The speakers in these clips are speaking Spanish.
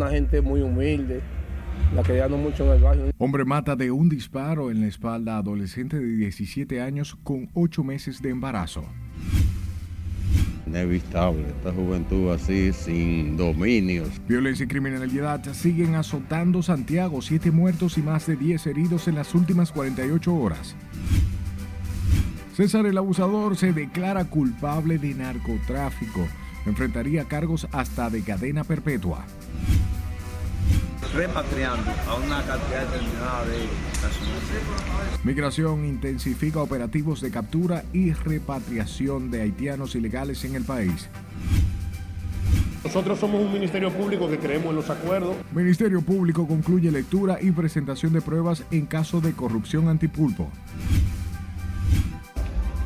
una gente muy humilde, la que ya no mucho en el barrio. Hombre mata de un disparo en la espalda a adolescente de 17 años con 8 meses de embarazo. Inevitable, esta juventud así, sin dominios. Violencia y criminalidad siguen azotando Santiago, 7 muertos y más de 10 heridos en las últimas 48 horas. César el abusador se declara culpable de narcotráfico. Enfrentaría cargos hasta de cadena perpetua. Repatriando a una cantidad determinada de personas. Migración intensifica operativos de captura y repatriación de haitianos ilegales en el país. Nosotros somos un ministerio público que creemos en los acuerdos. Ministerio Público concluye lectura y presentación de pruebas en caso de corrupción antipulpo.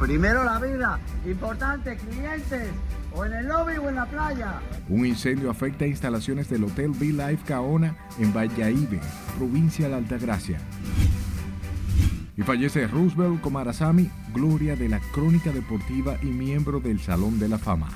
Primero la vida, importante, clientes, o en el lobby o en la playa. Un incendio afecta instalaciones del Hotel Be Life Caona en Valladolid, provincia de Altagracia. Y fallece Roosevelt Comarazami, gloria de la crónica deportiva y miembro del Salón de la Fama.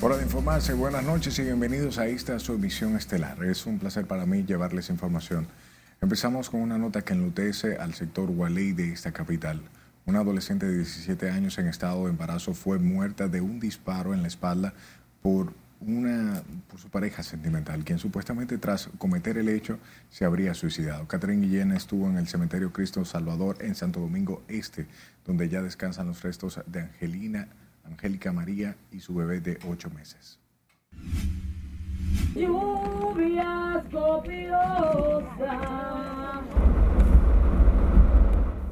Hora de informarse, buenas noches y bienvenidos a esta su emisión estelar. Es un placer para mí llevarles información. Empezamos con una nota que enlutece al sector Waley de esta capital. Una adolescente de 17 años en estado de embarazo fue muerta de un disparo en la espalda por, una, por su pareja sentimental, quien supuestamente tras cometer el hecho se habría suicidado. Catherine Guillén estuvo en el cementerio Cristo Salvador en Santo Domingo Este, donde ya descansan los restos de Angelina, Angélica María y su bebé de 8 meses. Lluvias copiosas.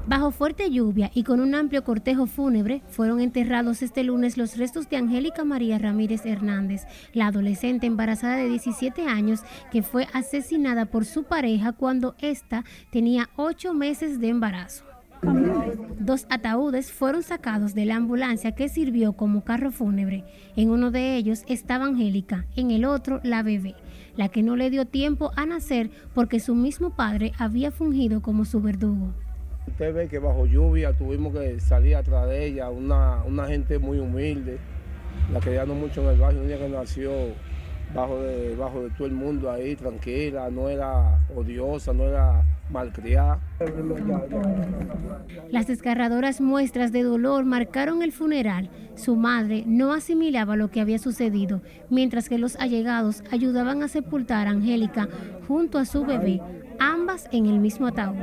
Bajo fuerte lluvia y con un amplio cortejo fúnebre, fueron enterrados este lunes los restos de Angélica María Ramírez Hernández, la adolescente embarazada de 17 años que fue asesinada por su pareja cuando ésta tenía 8 meses de embarazo. Dos ataúdes fueron sacados de la ambulancia que sirvió como carro fúnebre. En uno de ellos estaba Angélica, en el otro la bebé, la que no le dio tiempo a nacer porque su mismo padre había fungido como su verdugo. Usted ve que bajo lluvia tuvimos que salir atrás de ella, una, una gente muy humilde, la no mucho en el barrio, una que nació bajo de, bajo de todo el mundo ahí, tranquila, no era odiosa, no era malcriada. Las desgarradoras muestras de dolor marcaron el funeral. Su madre no asimilaba lo que había sucedido, mientras que los allegados ayudaban a sepultar a Angélica junto a su bebé, ambas en el mismo ataúd.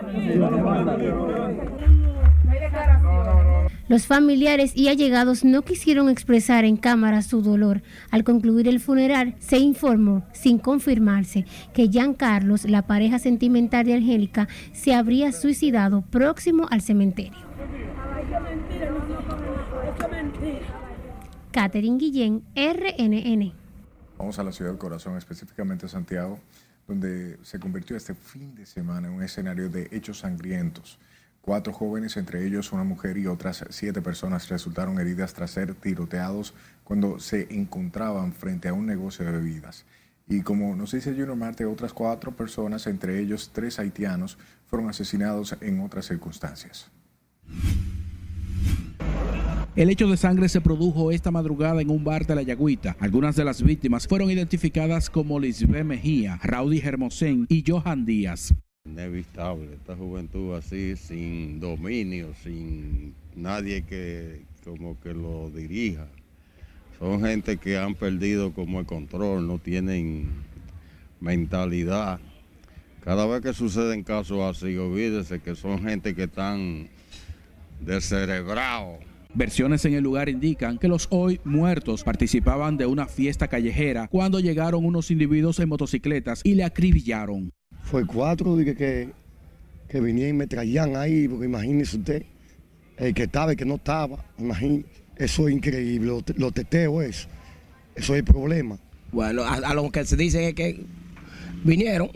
Los familiares y allegados no quisieron expresar en cámara su dolor. Al concluir el funeral, se informó, sin confirmarse, que Jean Carlos, la pareja sentimental de Angélica, se habría suicidado próximo al cementerio. Catherine Guillén, RNN. Vamos a la ciudad del corazón, específicamente Santiago, donde se convirtió este fin de semana en un escenario de hechos sangrientos. Cuatro jóvenes, entre ellos una mujer y otras siete personas, resultaron heridas tras ser tiroteados cuando se encontraban frente a un negocio de bebidas. Y como nos dice Junior Marte, otras cuatro personas, entre ellos tres haitianos, fueron asesinados en otras circunstancias. El hecho de sangre se produjo esta madrugada en un bar de la Yagüita. Algunas de las víctimas fueron identificadas como Lisbeth Mejía, Raudy Hermosén y Johan Díaz. Inevitable, esta juventud así, sin dominio, sin nadie que como que lo dirija. Son gente que han perdido como el control, no tienen mentalidad. Cada vez que suceden casos así, olvídese que son gente que están descerebrados. Versiones en el lugar indican que los hoy muertos participaban de una fiesta callejera cuando llegaron unos individuos en motocicletas y le acribillaron. Fue cuatro que, que, que vinieron y me traían ahí, porque imagínese usted, el que estaba, el que no estaba, imagínese. Eso es increíble, lo, lo teteo eso. Eso es el problema. Bueno, a, a, lo que se dice es que vinieron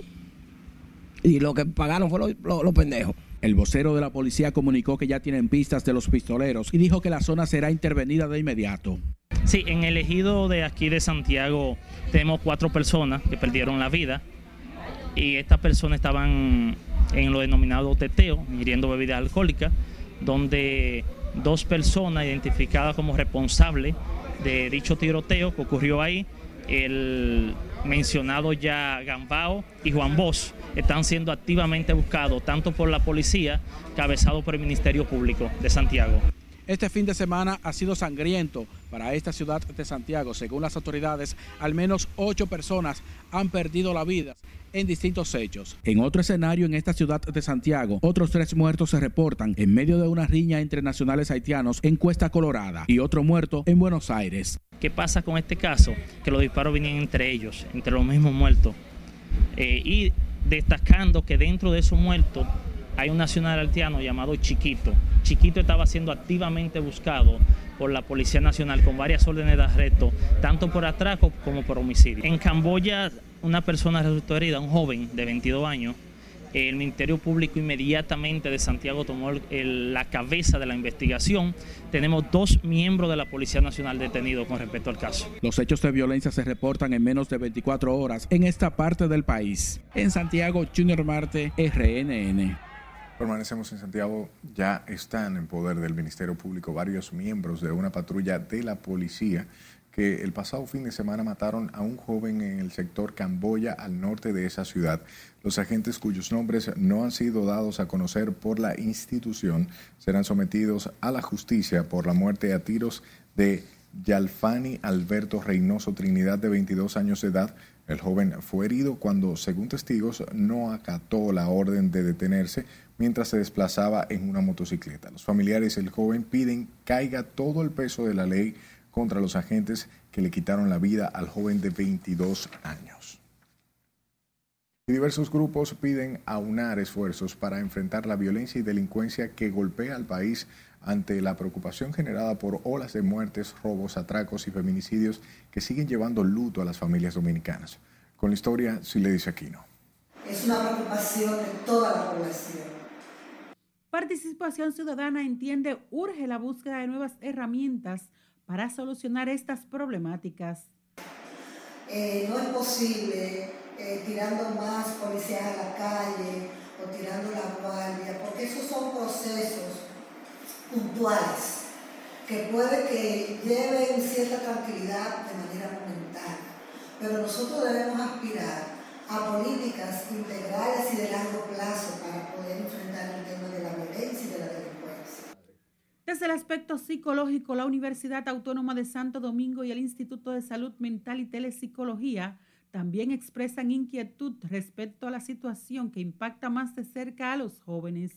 y lo que pagaron fue los lo, lo pendejos. El vocero de la policía comunicó que ya tienen pistas de los pistoleros y dijo que la zona será intervenida de inmediato. Sí, en el ejido de aquí de Santiago tenemos cuatro personas que perdieron la vida y estas personas estaban en lo denominado teteo, ingiriendo bebidas alcohólicas. donde dos personas identificadas como responsables de dicho tiroteo que ocurrió ahí, el mencionado ya Gambao y Juan Bosch, están siendo activamente buscados tanto por la policía, cabezado por el Ministerio Público de Santiago. Este fin de semana ha sido sangriento para esta ciudad de Santiago. Según las autoridades, al menos ocho personas han perdido la vida en distintos hechos. En otro escenario en esta ciudad de Santiago, otros tres muertos se reportan en medio de una riña entre nacionales haitianos en Cuesta Colorada y otro muerto en Buenos Aires. ¿Qué pasa con este caso? Que los disparos venían entre ellos, entre los mismos muertos. Eh, y destacando que dentro de esos muertos hay un nacional haitiano llamado Chiquito. Chiquito estaba siendo activamente buscado por la Policía Nacional con varias órdenes de arresto, tanto por atraco como por homicidio. En Camboya, una persona resultó herida, un joven de 22 años. El Ministerio Público inmediatamente de Santiago tomó la cabeza de la investigación. Tenemos dos miembros de la Policía Nacional detenidos con respecto al caso. Los hechos de violencia se reportan en menos de 24 horas en esta parte del país. En Santiago, Junior Marte, RNN. Permanecemos en Santiago. Ya están en poder del Ministerio Público varios miembros de una patrulla de la policía que el pasado fin de semana mataron a un joven en el sector Camboya al norte de esa ciudad. Los agentes cuyos nombres no han sido dados a conocer por la institución serán sometidos a la justicia por la muerte a tiros de Yalfani Alberto Reynoso Trinidad de 22 años de edad. El joven fue herido cuando, según testigos, no acató la orden de detenerse mientras se desplazaba en una motocicleta. Los familiares del joven piden caiga todo el peso de la ley contra los agentes que le quitaron la vida al joven de 22 años. Y diversos grupos piden aunar esfuerzos para enfrentar la violencia y delincuencia que golpea al país ante la preocupación generada por olas de muertes, robos, atracos y feminicidios que siguen llevando luto a las familias dominicanas. Con la historia, si le dice Aquino. Es una preocupación de toda la población Participación Ciudadana entiende urge la búsqueda de nuevas herramientas para solucionar estas problemáticas. Eh, no es posible eh, tirando más policías a la calle o tirando la guardia, porque esos son procesos puntuales que puede que lleven cierta tranquilidad de manera momentánea, pero nosotros debemos aspirar a políticas integrales y de largo plazo para poder enfrentar el tema de la violencia y de la delincuencia. Desde el aspecto psicológico, la Universidad Autónoma de Santo Domingo y el Instituto de Salud Mental y Telepsicología también expresan inquietud respecto a la situación que impacta más de cerca a los jóvenes.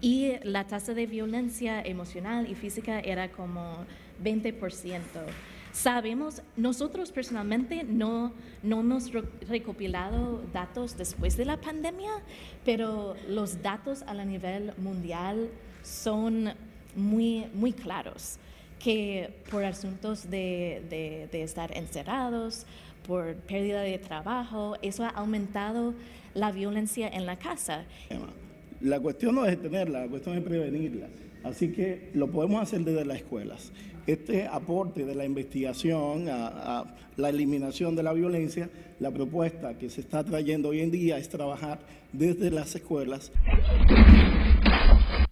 Y la tasa de violencia emocional y física era como 20%. Sabemos, nosotros personalmente no, no hemos recopilado datos después de la pandemia, pero los datos a nivel mundial son muy, muy claros, que por asuntos de, de estar encerrados, por pérdida de trabajo, eso ha aumentado la violencia en la casa. La cuestión no es detenerla, la cuestión es prevenirla. Así que lo podemos hacer desde las escuelas este aporte de la investigación a, la eliminación de la violencia, la propuesta que se está trayendo hoy en día es trabajar desde las escuelas.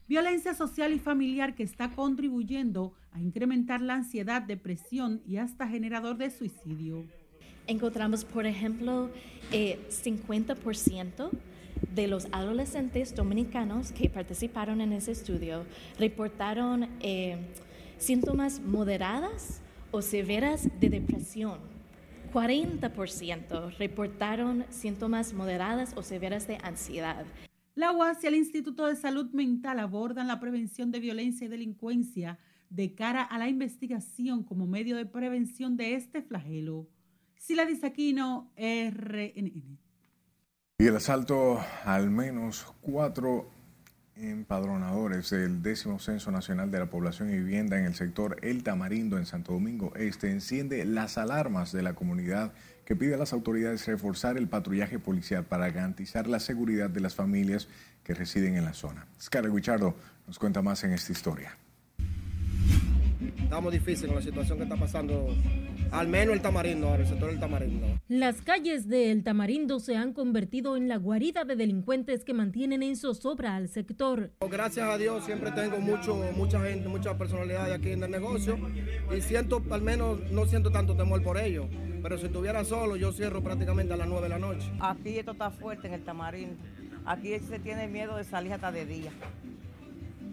Violencia social y familiar que está contribuyendo a incrementar la ansiedad, depresión y hasta generador de suicidio. Encontramos, por ejemplo, eh, 50% de los adolescentes dominicanos que participaron en ese estudio reportaron eh, síntomas moderadas o severas de depresión. 40% reportaron síntomas moderadas o severas de ansiedad. La UAS y el Instituto de Salud Mental abordan la prevención de violencia y delincuencia de cara a la investigación como medio de prevención de este flagelo. Sila Disaquino, RNN. Y el asalto al menos cuatro empadronadores del décimo Censo Nacional de la Población y Vivienda en el sector El Tamarindo en Santo Domingo Este enciende las alarmas de la comunidad que pide a las autoridades reforzar el patrullaje policial para garantizar la seguridad de las familias que residen en la zona. Scarlett Guichardo nos cuenta más en esta historia. Estamos difíciles con la situación que está pasando al menos el tamarindo, el sector del tamarindo. Las calles de El Tamarindo se han convertido en la guarida de delincuentes que mantienen en zozobra al sector. Gracias a Dios siempre tengo mucho, mucha gente, mucha personalidad aquí en el negocio y siento, al menos no siento tanto temor por ello. Pero si estuviera solo, yo cierro prácticamente a las 9 de la noche. Aquí esto está fuerte en el tamarindo. Aquí se tiene miedo de salir hasta de día.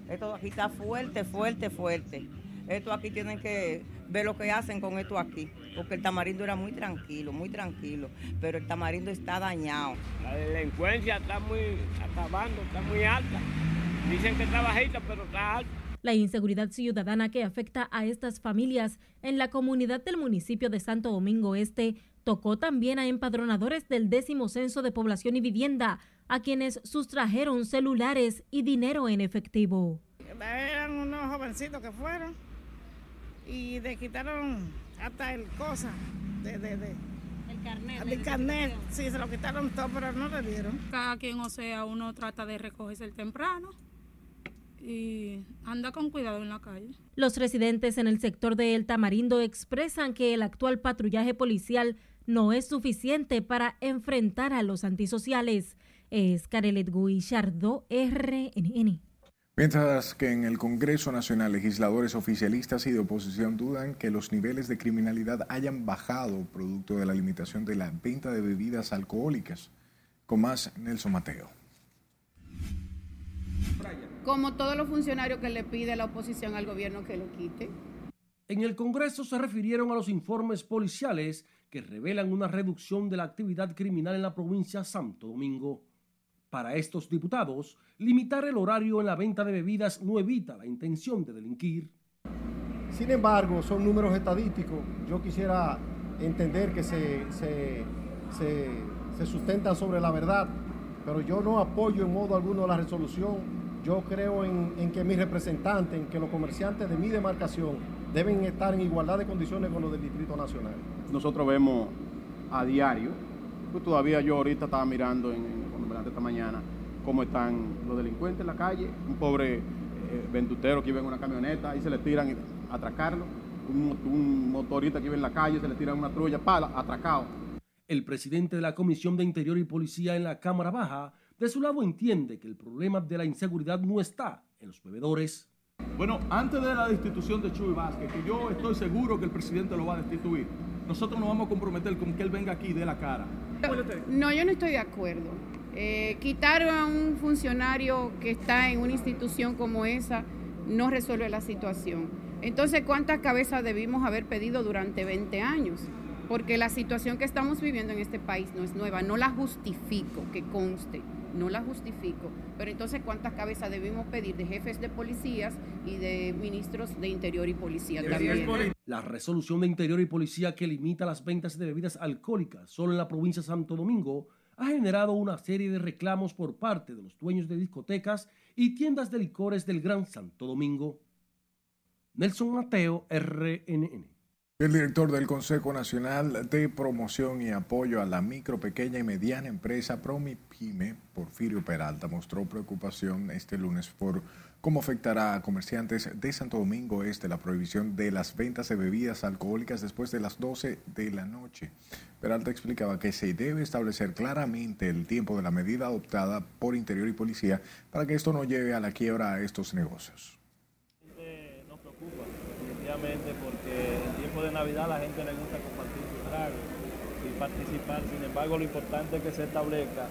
Esto aquí está fuerte, fuerte, fuerte. Esto aquí tienen que ver lo que hacen con esto aquí. Porque el tamarindo era muy tranquilo, muy tranquilo. Pero el tamarindo está dañado. La delincuencia está muy acabando, está muy alta. Dicen que está bajita, pero está alta. La inseguridad ciudadana que afecta a estas familias en la comunidad del municipio de Santo Domingo Este tocó también a empadronadores del décimo censo de población y vivienda, a quienes sustrajeron celulares y dinero en efectivo. Eran unos jovencitos que fueron y le quitaron hasta el cosa de, de, de el carnet. El carnet, sí, se lo quitaron todo, pero no le dieron. Cada quien, o sea, uno trata de recogerse el temprano y anda con cuidado en la calle. Los residentes en el sector de El Tamarindo expresan que el actual patrullaje policial no es suficiente para enfrentar a los antisociales. Es Carelet Guillardo, RNN. Mientras que en el Congreso Nacional legisladores oficialistas y de oposición dudan que los niveles de criminalidad hayan bajado producto de la limitación de la venta de bebidas alcohólicas. Con más, Nelson Mateo. Como todos los funcionarios que le pide la oposición al gobierno que lo quite. En el Congreso se refirieron a los informes policiales que revelan una reducción de la actividad criminal en la provincia Santo Domingo. Para estos diputados, limitar el horario en la venta de bebidas no evita la intención de delinquir. Sin embargo, son números estadísticos. Yo quisiera entender que se, se, se, se sustentan sobre la verdad, pero yo no apoyo en modo alguno la resolución. Yo creo en, en que mis representantes, en que los comerciantes de mi demarcación deben estar en igualdad de condiciones con los del Distrito Nacional. Nosotros vemos a diario, pues todavía yo ahorita estaba mirando en, esta mañana cómo están los delincuentes en la calle, un pobre eh, vendutero que iba en una camioneta y se le tiran a atracarlo, un, un motorista que iba en la calle se le tiran una trulla, para atracado. El presidente de la Comisión de Interior y Policía en la Cámara Baja, de su lado entiende que el problema de la inseguridad no está en los bebedores. Bueno, antes de la destitución de Chuy Vázquez, que yo estoy seguro que el presidente lo va a destituir, nosotros nos vamos a comprometer con que él venga aquí y dé la cara. No, yo no estoy de acuerdo. Eh, quitar a un funcionario que está en una institución como esa no resuelve la situación. Entonces, ¿cuántas cabezas debimos haber pedido durante 20 años? Porque la situación que estamos viviendo en este país no es nueva, no la justifico, que conste, no la justifico. Pero entonces, ¿cuántas cabezas debimos pedir de jefes de policías y de ministros de Interior y Policía también? La resolución de Interior y Policía que limita las ventas de bebidas alcohólicas solo en la provincia de Santo Domingo ha generado una serie de reclamos por parte de los dueños de discotecas y tiendas de licores del Gran Santo Domingo. Nelson Mateo, RNN. El director del Consejo Nacional de Promoción y Apoyo a la Micro, Pequeña y Mediana Empresa Promipyme, Porfirio Peralta, mostró preocupación este lunes por cómo afectará a comerciantes de Santo Domingo Este la prohibición de las ventas de bebidas alcohólicas después de las 12 de la noche. Peralta explicaba que se debe establecer claramente el tiempo de la medida adoptada por Interior y Policía para que esto no lleve a la quiebra a estos negocios. Nos preocupa, definitivamente, porque de Navidad la gente le gusta compartir su trago y participar. Sin embargo, lo importante es que se establezca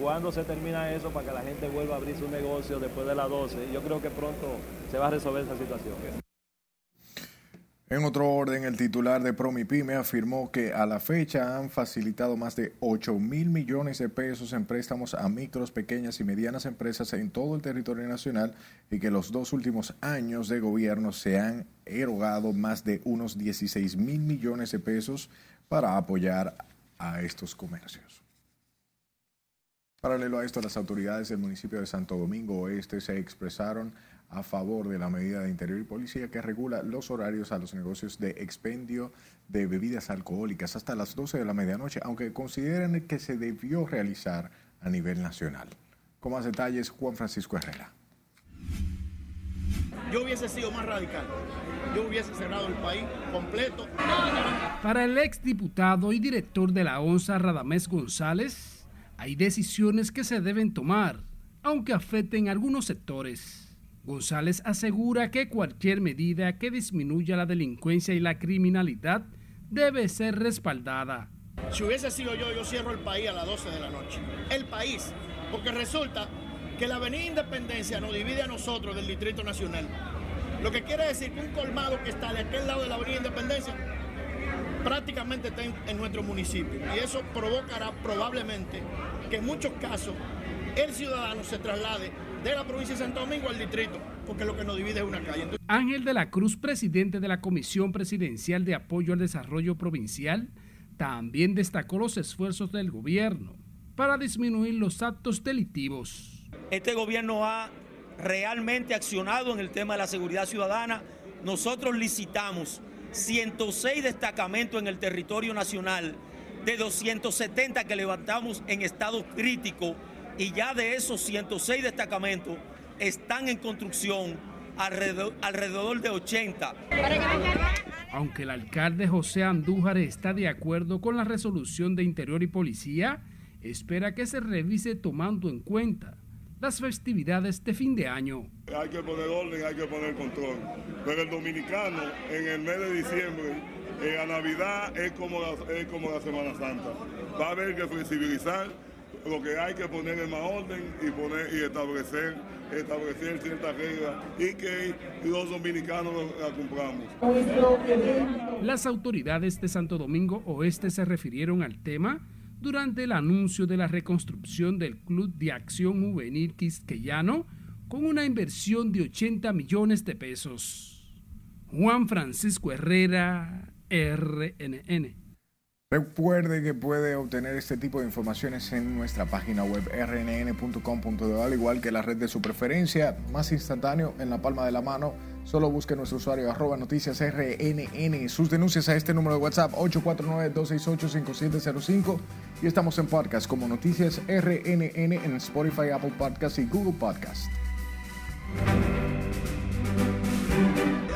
cuándo se termina eso para que la gente vuelva a abrir su negocio después de las 12. Yo creo que pronto se va a resolver esa situación. En otro orden, el titular de Promipyme afirmó que a la fecha han facilitado más de 8 mil millones de pesos en préstamos a micros, pequeñas y medianas empresas en todo el territorio nacional y que los dos últimos años de gobierno se han erogado más de unos 16 mil millones de pesos para apoyar a estos comercios. Paralelo a esto, las autoridades del municipio de Santo Domingo Oeste se expresaron a favor de la medida de Interior y Policía que regula los horarios a los negocios de expendio de bebidas alcohólicas hasta las 12 de la medianoche, aunque consideran que se debió realizar a nivel nacional. Con más detalles, Juan Francisco Herrera. Yo hubiese sido más radical. Yo hubiese cerrado el país completo. Para el exdiputado y director de la ONSA, Radamés González, hay decisiones que se deben tomar, aunque afecten a algunos sectores. González asegura que cualquier medida que disminuya la delincuencia y la criminalidad debe ser respaldada. Si hubiese sido yo, yo cierro el país a las 12 de la noche. El país. Porque resulta que la Avenida Independencia nos divide a nosotros del Distrito Nacional. Lo que quiere decir que un colmado que está de aquel lado de la Avenida Independencia prácticamente está en, en nuestro municipio. Y eso provocará probablemente que en muchos casos el ciudadano se traslade de la provincia de Santo Domingo al distrito, porque lo que nos divide es una calle. Entonces, Ángel de la Cruz, presidente de la Comisión Presidencial de Apoyo al Desarrollo Provincial, también destacó los esfuerzos del gobierno para disminuir los actos delictivos. Este gobierno ha realmente accionado en el tema de la seguridad ciudadana. Nosotros licitamos 106 destacamentos en el territorio nacional de 270 que levantamos en estado crítico y ya de esos 106 destacamentos están en construcción alrededor, alrededor de 80. Aunque el alcalde José Andújar está de acuerdo con la resolución de Interior y Policía, espera que se revise tomando en cuenta las festividades de fin de año. Hay que poner orden, hay que poner control. Pero el dominicano en el mes de diciembre, en la Navidad es como la, es como la Semana Santa. Va a haber que flexibilizar lo que hay que poner en más orden y poner y establecer establecer ciertas reglas y que los dominicanos la cumplamos. Las autoridades de Santo Domingo Oeste se refirieron al tema durante el anuncio de la reconstrucción del Club de Acción Juvenil Quisqueyano con una inversión de 80 millones de pesos. Juan Francisco Herrera, RNN. Recuerde que puede obtener este tipo de informaciones en nuestra página web rnn.com.de, al igual que la red de su preferencia, más instantáneo, en la palma de la mano. Solo busque nuestro usuario arroba noticias RNN. Sus denuncias a este número de WhatsApp 849-268-5705 y estamos en podcast como Noticias RNN en Spotify, Apple Podcast y Google Podcast.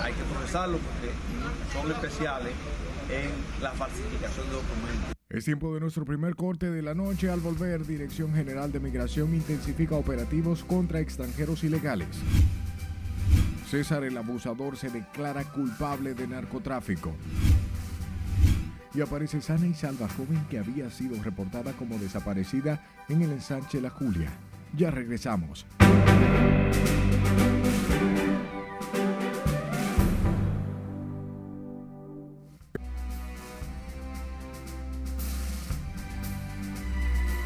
Hay que procesarlo porque son especiales en la falsificación de documentos. Es tiempo de nuestro primer corte de la noche. Al volver, Dirección General de Migración intensifica operativos contra extranjeros ilegales. César el abusador se declara culpable de narcotráfico. Y aparece sana y salva joven que había sido reportada como desaparecida en el ensanche La Julia. Ya regresamos.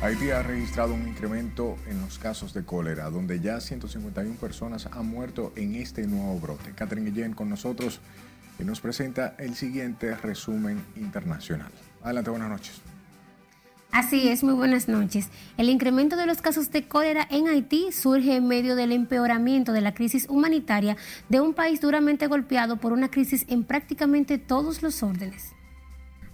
Haití ha registrado un incremento en los casos de cólera, donde ya 151 personas han muerto en este nuevo brote. Catherine Guillén con nosotros y nos presenta el siguiente resumen internacional. Adelante, buenas noches. Así es, muy buenas noches. El incremento de los casos de cólera en Haití surge en medio del empeoramiento de la crisis humanitaria de un país duramente golpeado por una crisis en prácticamente todos los órdenes.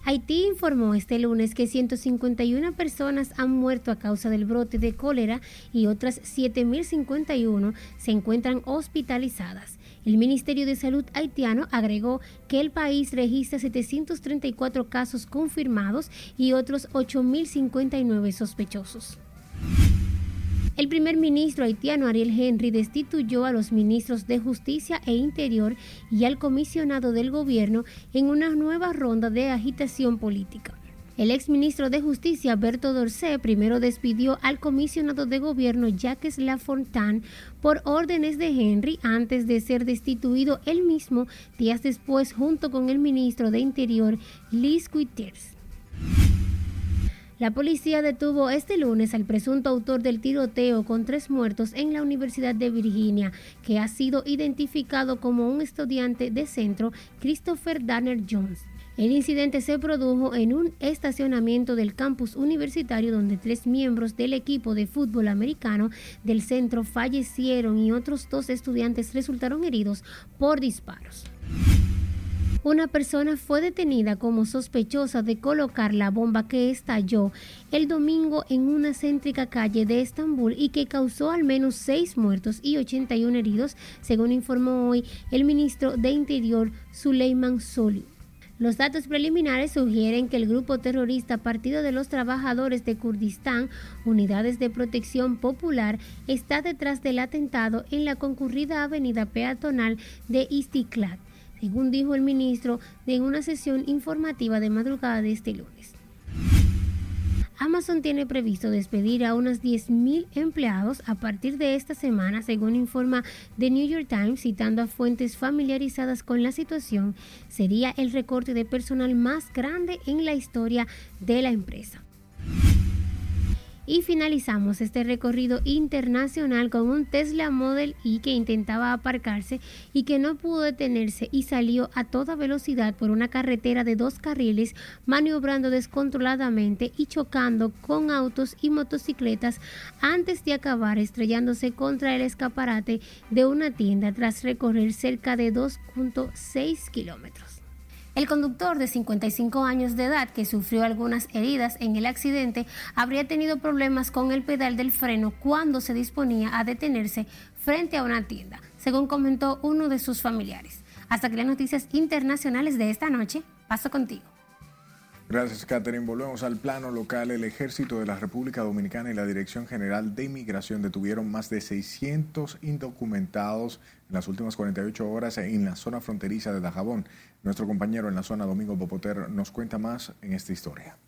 Haití informó este lunes que 151 personas han muerto a causa del brote de cólera y otras 7.051 se encuentran hospitalizadas. El Ministerio de Salud haitiano agregó que el país registra 734 casos confirmados y otros 8.059 sospechosos. El primer ministro haitiano Ariel Henry destituyó a los ministros de Justicia e Interior y al comisionado del gobierno en una nueva ronda de agitación política. El exministro de Justicia, Berto Dorcé, primero despidió al comisionado de gobierno Jacques Lafontaine por órdenes de Henry antes de ser destituido él mismo días después junto con el ministro de Interior, Liz Quitters. La policía detuvo este lunes al presunto autor del tiroteo con tres muertos en la Universidad de Virginia, que ha sido identificado como un estudiante de centro, Christopher Danner Jones. El incidente se produjo en un estacionamiento del campus universitario donde tres miembros del equipo de fútbol americano del centro fallecieron y otros dos estudiantes resultaron heridos por disparos. Una persona fue detenida como sospechosa de colocar la bomba que estalló el domingo en una céntrica calle de Estambul y que causó al menos seis muertos y 81 heridos, según informó hoy el ministro de Interior Suleiman Soli. Los datos preliminares sugieren que el grupo terrorista Partido de los Trabajadores de Kurdistán, Unidades de Protección Popular, está detrás del atentado en la concurrida avenida peatonal de Istiklal según dijo el ministro en una sesión informativa de madrugada de este lunes. Amazon tiene previsto despedir a unos 10.000 empleados a partir de esta semana, según informa The New York Times, citando a fuentes familiarizadas con la situación. Sería el recorte de personal más grande en la historia de la empresa. Y finalizamos este recorrido internacional con un Tesla Model Y que intentaba aparcarse y que no pudo detenerse y salió a toda velocidad por una carretera de dos carriles, maniobrando descontroladamente y chocando con autos y motocicletas antes de acabar estrellándose contra el escaparate de una tienda tras recorrer cerca de 2.6 kilómetros. El conductor de 55 años de edad, que sufrió algunas heridas en el accidente, habría tenido problemas con el pedal del freno cuando se disponía a detenerse frente a una tienda, según comentó uno de sus familiares. Hasta que las noticias internacionales de esta noche, paso contigo. Gracias, Catherine. Volvemos al plano local. El Ejército de la República Dominicana y la Dirección General de Inmigración detuvieron más de 600 indocumentados en las últimas 48 horas en la zona fronteriza de Dajabón. Nuestro compañero en la zona, Domingo Popoter, nos cuenta más en esta historia.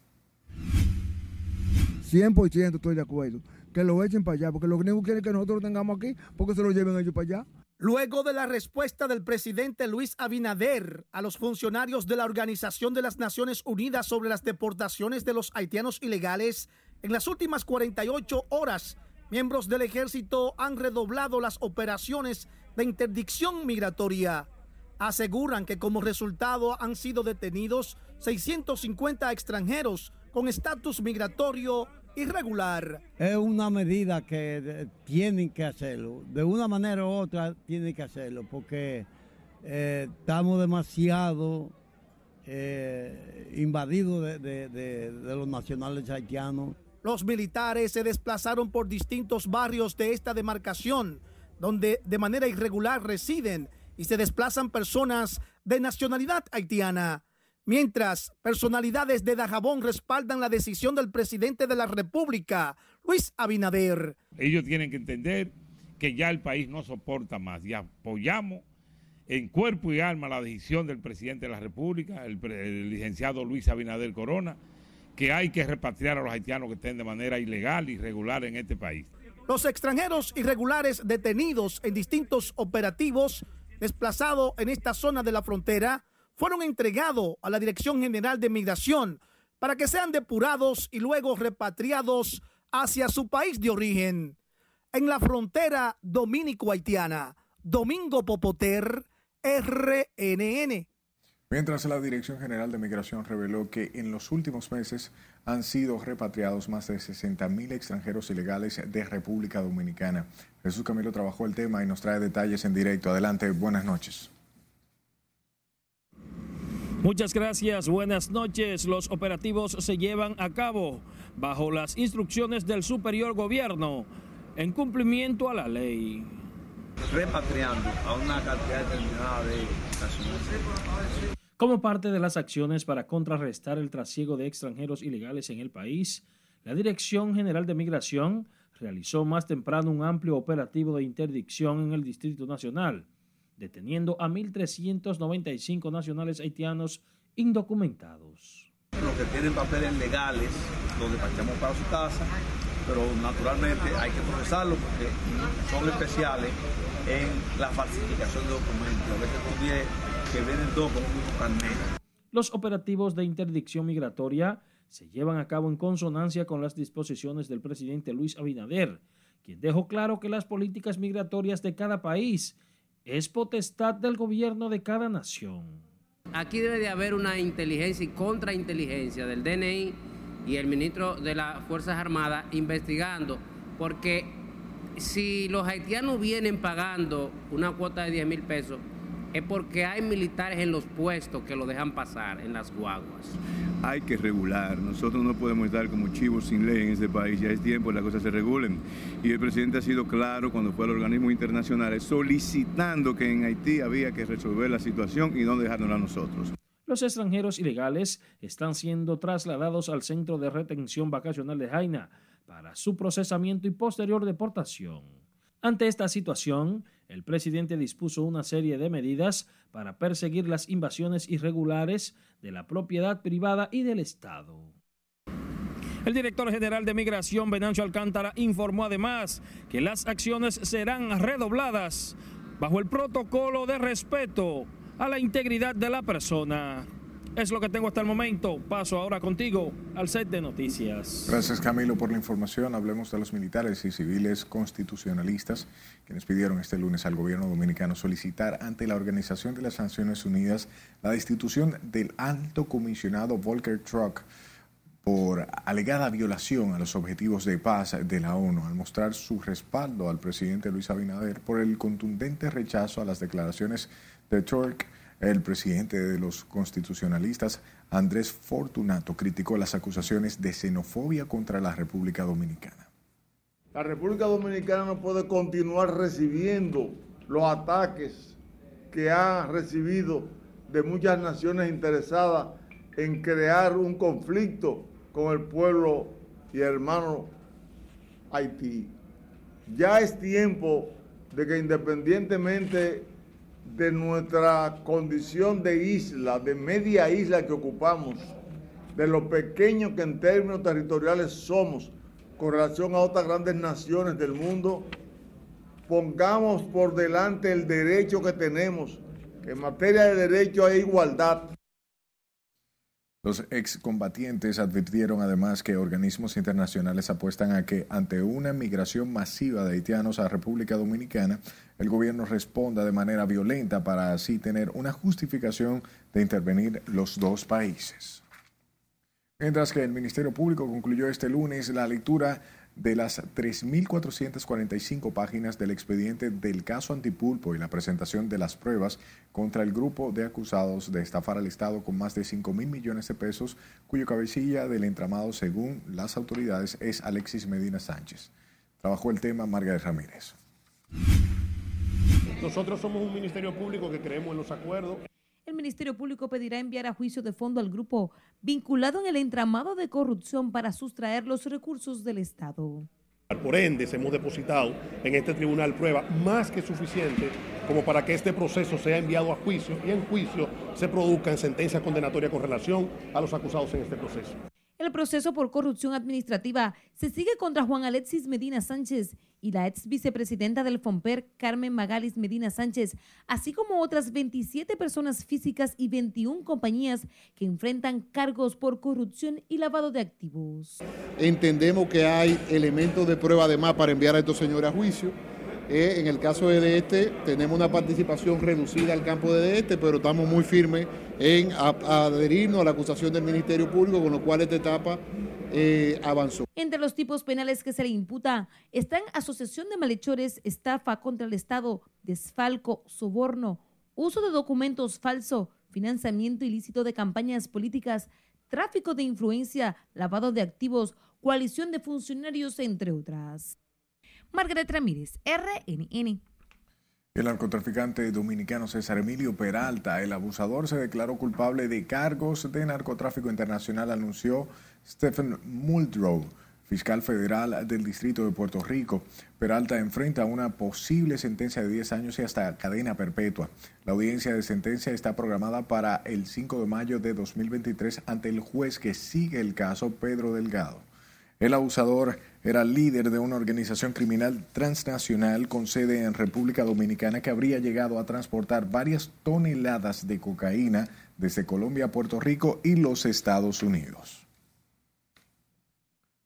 100% estoy de acuerdo. Que lo echen para allá, porque lo único que quieren que nosotros lo tengamos aquí, porque se lo lleven ellos para allá. Luego de la respuesta del presidente Luis Abinader a los funcionarios de la Organización de las Naciones Unidas sobre las deportaciones de los haitianos ilegales, en las últimas 48 horas, miembros del ejército han redoblado las operaciones de interdicción migratoria. Aseguran que como resultado han sido detenidos 650 extranjeros con estatus migratorio irregular. Es una medida que tienen que hacerlo. De una manera u otra tienen que hacerlo porque eh, estamos demasiado eh, invadidos de, los nacionales haitianos. Los militares se desplazaron por distintos barrios de esta demarcación, donde de manera irregular residen y se desplazan personas de nacionalidad haitiana. Mientras, personalidades de Dajabón respaldan la decisión del presidente de la República, Luis Abinader. Ellos tienen que entender que ya el país no soporta más y apoyamos en cuerpo y alma la decisión del presidente de la República, el, licenciado Luis Abinader Corona, que hay que repatriar a los haitianos que estén de manera ilegal y irregular en este país. Los extranjeros irregulares detenidos en distintos operativos desplazados en esta zona de la frontera fueron entregados a la Dirección General de Migración para que sean depurados y luego repatriados hacia su país de origen. En la frontera dominico-haitiana, Domingo Popoter, RNN. Mientras la Dirección General de Migración reveló que en los últimos meses han sido repatriados más de 60 mil extranjeros ilegales de República Dominicana. Jesús Camilo trabajó el tema y nos trae detalles en directo. Adelante, buenas noches. Muchas gracias, buenas noches. Los operativos se llevan a cabo bajo las instrucciones del superior gobierno en cumplimiento a la ley. Repatriando a una cantidad determinada de nacionales. Como parte de las acciones para contrarrestar el trasiego de extranjeros ilegales en el país, la Dirección General de Migración realizó más temprano un amplio operativo de interdicción en el Distrito Nacional deteniendo a 1.395 nacionales haitianos indocumentados. Los que tienen papeles legales los despachamos para su casa, pero naturalmente hay que procesarlos porque son especiales en la falsificación de documentos. A veces con 10 que vienen dos con un carnet. Los operativos de interdicción migratoria se llevan a cabo en consonancia con las disposiciones del presidente Luis Abinader, quien dejó claro que las políticas migratorias de cada país es potestad del gobierno de cada nación. Aquí debe de haber una inteligencia y contrainteligencia del DNI y el ministro de las Fuerzas Armadas investigando, porque si los haitianos vienen pagando una cuota de 10 mil pesos, es porque hay militares en los puestos que lo dejan pasar en las guaguas. Hay que regular. Nosotros no podemos estar como chivos sin ley en este país. Ya es tiempo que las cosas se regulen. Y el presidente ha sido claro cuando fue a los organismos internacionales solicitando que en Haití había que resolver la situación y no dejárnosla a nosotros. Los extranjeros ilegales están siendo trasladados al centro de retención vacacional de Jaina para su procesamiento y posterior deportación. Ante esta situación, el presidente dispuso una serie de medidas para perseguir las invasiones irregulares de la propiedad privada y del Estado. El director general de Migración, Venancio Alcántara, informó además que las acciones serán redobladas bajo el protocolo de respeto a la integridad de la persona. Es lo que tengo hasta el momento. Paso ahora contigo al set de noticias. Gracias Camilo por la información. Hablemos de los militares y civiles constitucionalistas quienes pidieron este lunes al gobierno dominicano solicitar ante la Organización de las Naciones Unidas la destitución del alto comisionado Volker Truck por alegada violación a los objetivos de paz de la ONU al mostrar su respaldo al presidente Luis Abinader por el contundente rechazo a las declaraciones de Turk el presidente de los constitucionalistas, Andrés Fortunato, criticó las acusaciones de xenofobia contra la República Dominicana. La República Dominicana no puede continuar recibiendo los ataques que ha recibido de muchas naciones interesadas en crear un conflicto con el pueblo y hermano Haití. Ya es tiempo de que independientemente de nuestra condición de isla, de media isla que ocupamos, de lo pequeño que en términos territoriales somos con relación a otras grandes naciones del mundo, pongamos por delante el derecho que tenemos, que en materia de derecho hay igualdad. Los excombatientes advirtieron además que organismos internacionales apuestan a que ante una migración masiva de haitianos a República Dominicana, el gobierno responda de manera violenta para así tener una justificación de intervenir los dos países. Mientras que el Ministerio Público concluyó este lunes la lectura de las 3.445 páginas del expediente del caso Antipulpo y la presentación de las pruebas contra el grupo de acusados de estafar al Estado con más de 5 mil millones de pesos, cuyo cabecilla del entramado, según las autoridades, es Alexis Medina Sánchez. Trabajó el tema Margaret Ramírez. Nosotros somos un ministerio público que creemos en los acuerdos. El Ministerio Público pedirá enviar a juicio de fondo al grupo vinculado en el entramado de corrupción para sustraer los recursos del Estado. Por ende, hemos depositado en este tribunal prueba más que suficiente como para que este proceso sea enviado a juicio y en juicio se produzca en sentencia condenatoria con relación a los acusados en este proceso. El proceso por corrupción administrativa se sigue contra Juan Alexis Medina Sánchez y la ex vicepresidenta del FOMPER, Carmen Magalis Medina Sánchez, así como otras 27 personas físicas y 21 compañías que enfrentan cargos por corrupción y lavado de activos. Entendemos que hay elementos de prueba además para enviar a estos señores a juicio eh, en el caso de este, tenemos una participación reducida al campo de este, pero estamos muy firmes en adherirnos a la acusación del Ministerio Público, con lo cual esta etapa eh, avanzó. Entre los tipos penales que se le imputa están asociación de malhechores, estafa contra el Estado, desfalco, soborno, uso de documentos falso, financiamiento ilícito de campañas políticas, tráfico de influencia, lavado de activos, coalición de funcionarios, entre otras. Margaret Ramírez, RNN. El narcotraficante dominicano César Emilio Peralta, el abusador, se declaró culpable de cargos de narcotráfico internacional, anunció Stephen Muldrow, fiscal federal del Distrito de Puerto Rico. Peralta enfrenta una posible sentencia de 10 años y hasta cadena perpetua. La audiencia de sentencia está programada para el 5 de mayo de 2023 ante el juez que sigue el caso, Pedro Delgado. El abusador era líder de una organización criminal transnacional con sede en República Dominicana que habría llegado a transportar varias toneladas de cocaína desde Colombia a Puerto Rico y los Estados Unidos.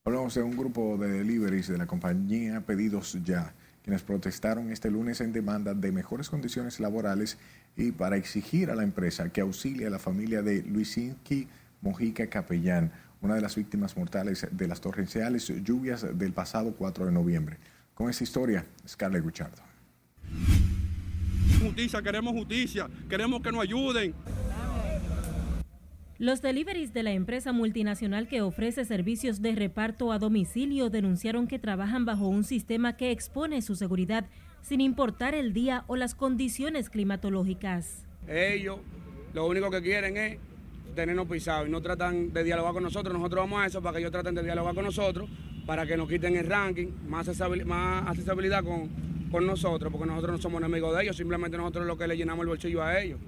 Hablamos de un grupo de deliveries de la compañía Pedidos Ya, quienes protestaron este lunes en demanda de mejores condiciones laborales y para exigir a la empresa que auxilie a la familia de Luisinki Mojica Capellán, una de las víctimas mortales de las torrenciales lluvias del pasado 4 de noviembre. Con esta historia, Scarlett Guchardo. justicia, queremos justicia, queremos que nos ayuden. Los deliveries de la empresa multinacional que ofrece servicios de reparto a domicilio denunciaron que trabajan bajo un sistema que expone su seguridad sin importar el día o las condiciones climatológicas. Ellos lo único que quieren es tenernos pisados y no tratan de dialogar con nosotros. Nosotros vamos a eso para que ellos traten de dialogar con nosotros, para que nos quiten el ranking, más accesibilidad, con, con nosotros, porque nosotros no somos enemigos de ellos, simplemente nosotros lo que le llenamos el bolsillo a ellos.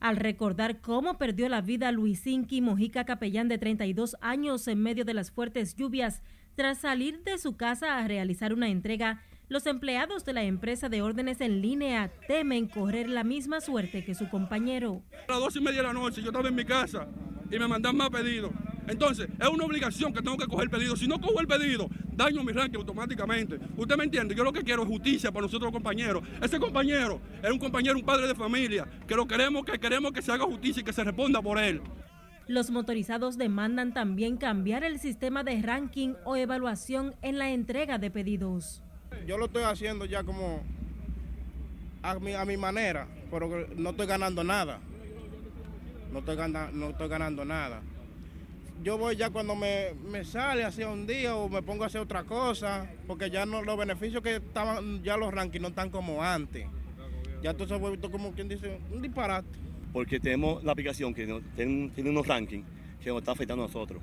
Al recordar cómo perdió la vida Luisinki Mojica Capellán de 32 años en medio de las fuertes lluvias, tras salir de su casa a realizar una entrega, los empleados de la empresa de órdenes en línea temen correr la misma suerte que su compañero. A las dos y media de la noche yo estaba en mi casa y me mandan más pedidos. Entonces, es una obligación que tengo que coger el pedido. Si no cojo el pedido, daño mi ranking automáticamente. Usted me entiende, yo lo que quiero es justicia para nosotros los compañeros. Ese compañero es un compañero, un padre de familia, que lo queremos, que queremos que se haga justicia y que se responda por él. Los motorizados demandan también cambiar el sistema de ranking o evaluación en la entrega de pedidos. Yo lo estoy haciendo ya como a mi, a mi manera, pero no estoy ganando nada. No estoy, no estoy ganando nada yo voy ya cuando me, sale hacia un día o me pongo a hacer otra cosa, porque ya no los beneficios que estaban, ya los rankings no están como antes. Ya entonces se como quien dice un disparate. Porque tenemos la aplicación que tiene, unos rankings que nos está afectando a nosotros.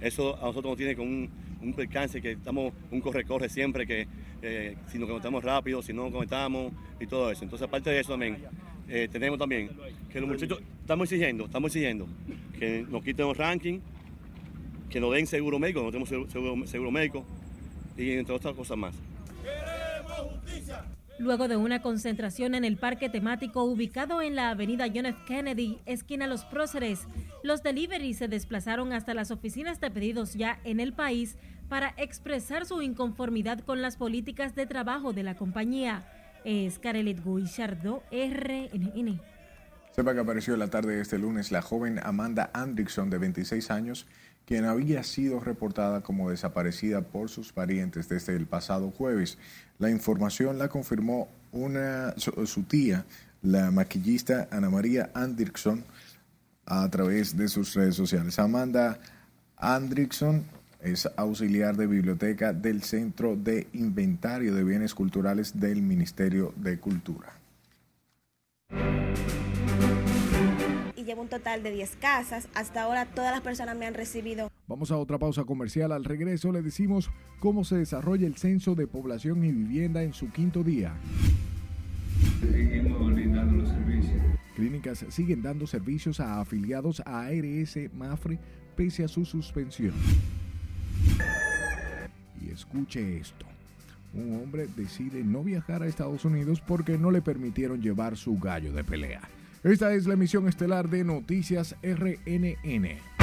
Eso a nosotros nos tiene con un, un percance que estamos un corre-corre siempre, que eh, si nos conectamos rápido, si no nos conectamos y todo eso. Entonces, aparte de eso también, eh, tenemos también que los muchachos estamos exigiendo, estamos exigiendo que nos quiten los rankings que nos den seguro médico, no tenemos seguro, médico y entre otras cosas más. Luego de una concentración en el parque temático ubicado en la avenida John F. Kennedy, esquina Los Próceres, los deliveries se desplazaron hasta las oficinas de pedidos ya en el país para expresar su inconformidad con las políticas de trabajo de la compañía. Es Carelet Guichardo, RNN. Sepa que apareció la tarde de este lunes la joven Amanda Andrickson, de 26 años, quien había sido reportada como desaparecida por sus parientes desde el pasado jueves. La información la confirmó una, su, tía, la maquillista Ana María Andrickson, a través de sus redes sociales. Amanda Andrickson es auxiliar de biblioteca del Centro de Inventario de Bienes Culturales del Ministerio de Cultura llevo un total de 10 casas. Hasta ahora todas las personas me han recibido. Vamos a otra pausa comercial. Al regreso le decimos cómo se desarrolla el censo de población y vivienda en su quinto día. Seguimos brindando los servicios. Clínicas siguen dando servicios a afiliados a ARS Mafre pese a su suspensión. Y escuche esto. Un hombre decide no viajar a Estados Unidos porque no le permitieron llevar su gallo de pelea. Esta es la emisión estelar de Noticias RNN.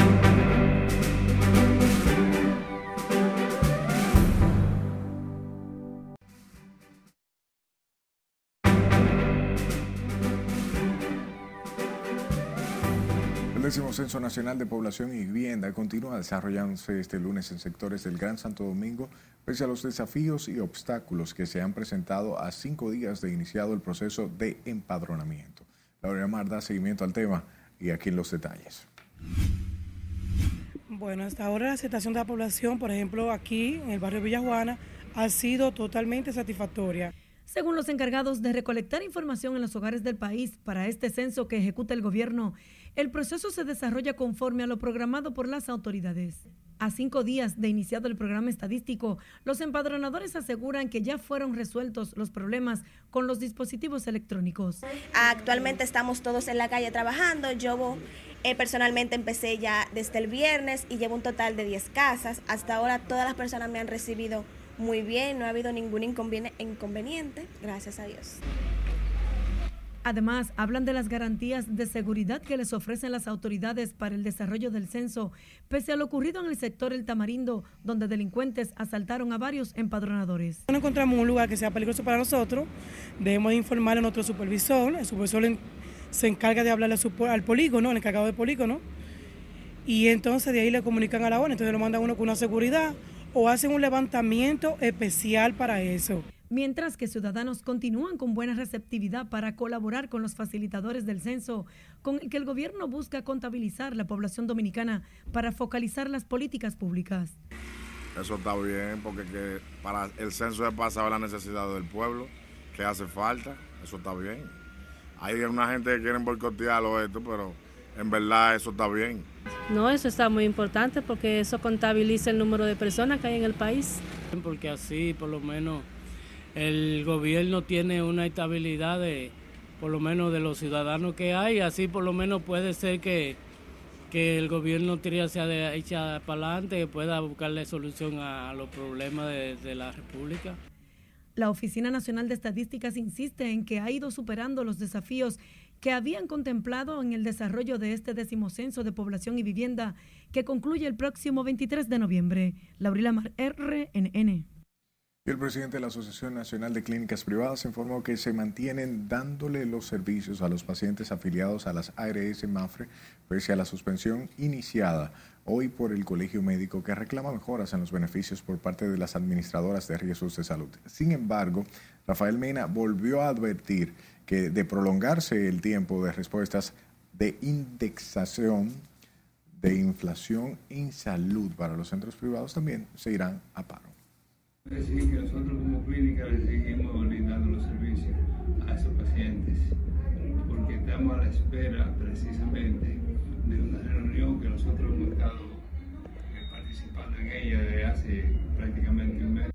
El décimo Censo Nacional de Población y Vivienda continúa desarrollándose este lunes en sectores del Gran Santo Domingo, pese a los desafíos y obstáculos que se han presentado a cinco días de iniciado el proceso de empadronamiento. Laura Mar da seguimiento al tema y aquí los detalles. Bueno, hasta ahora la aceptación de la población, por ejemplo, aquí en el barrio Villajuana, ha sido totalmente satisfactoria. Según los encargados de recolectar información en los hogares del país para este censo que ejecuta el gobierno, el proceso se desarrolla conforme a lo programado por las autoridades. A cinco días de iniciado el programa estadístico, los empadronadores aseguran que ya fueron resueltos los problemas con los dispositivos electrónicos. Actualmente estamos todos en la calle trabajando. Yo eh, personalmente empecé ya desde el viernes y llevo un total de 10 casas. Hasta ahora todas las personas me han recibido muy bien, no ha habido ningún inconveniente, gracias a Dios. Además, hablan de las garantías de seguridad que les ofrecen las autoridades para el desarrollo del censo, pese a lo ocurrido en el sector El Tamarindo, donde delincuentes asaltaron a varios empadronadores. No encontramos un lugar que sea peligroso para nosotros, debemos informar a nuestro supervisor, el supervisor se encarga de hablarle al polígono, el encargado del polígono, y entonces de ahí le comunican a la ONU, entonces lo mandan uno con una seguridad o hacen un levantamiento especial para eso. Mientras que ciudadanos continúan con buena receptividad para colaborar con los facilitadores del censo, con el que el gobierno busca contabilizar la población dominicana para focalizar las políticas públicas. Eso está bien, porque que para el censo es para saber la necesidad del pueblo, que hace falta, eso está bien. Hay una gente que quiere boicotearlo esto, pero en verdad eso está bien. No, eso está muy importante porque eso contabiliza el número de personas que hay en el país. Porque así por lo menos el gobierno tiene una estabilidad de por lo menos de los ciudadanos que hay, así por lo menos puede ser que, que el gobierno tire hacia echa para adelante y pueda buscarle solución a, los problemas de, la República. La Oficina Nacional de Estadísticas insiste en que ha ido superando los desafíos que habían contemplado en el desarrollo de este decimocenso de población y vivienda que concluye el próximo 23 de noviembre. Laurila Mar, RNN. El presidente de la Asociación Nacional de Clínicas Privadas informó que se mantienen dándole los servicios a los pacientes afiliados a las ARS Mafre, pese a la suspensión iniciada hoy por el Colegio Médico que reclama mejoras en los beneficios por parte de las administradoras de riesgos de salud. Sin embargo, Rafael Mena volvió a advertir que de prolongarse el tiempo de respuestas de indexación de inflación en salud para los centros privados también se irán a paro. Decir que nosotros como clínica le seguimos brindando los servicios a esos pacientes porque estamos a la espera precisamente de una reunión que nosotros hemos estado eh, participando en ella desde hace prácticamente un mes.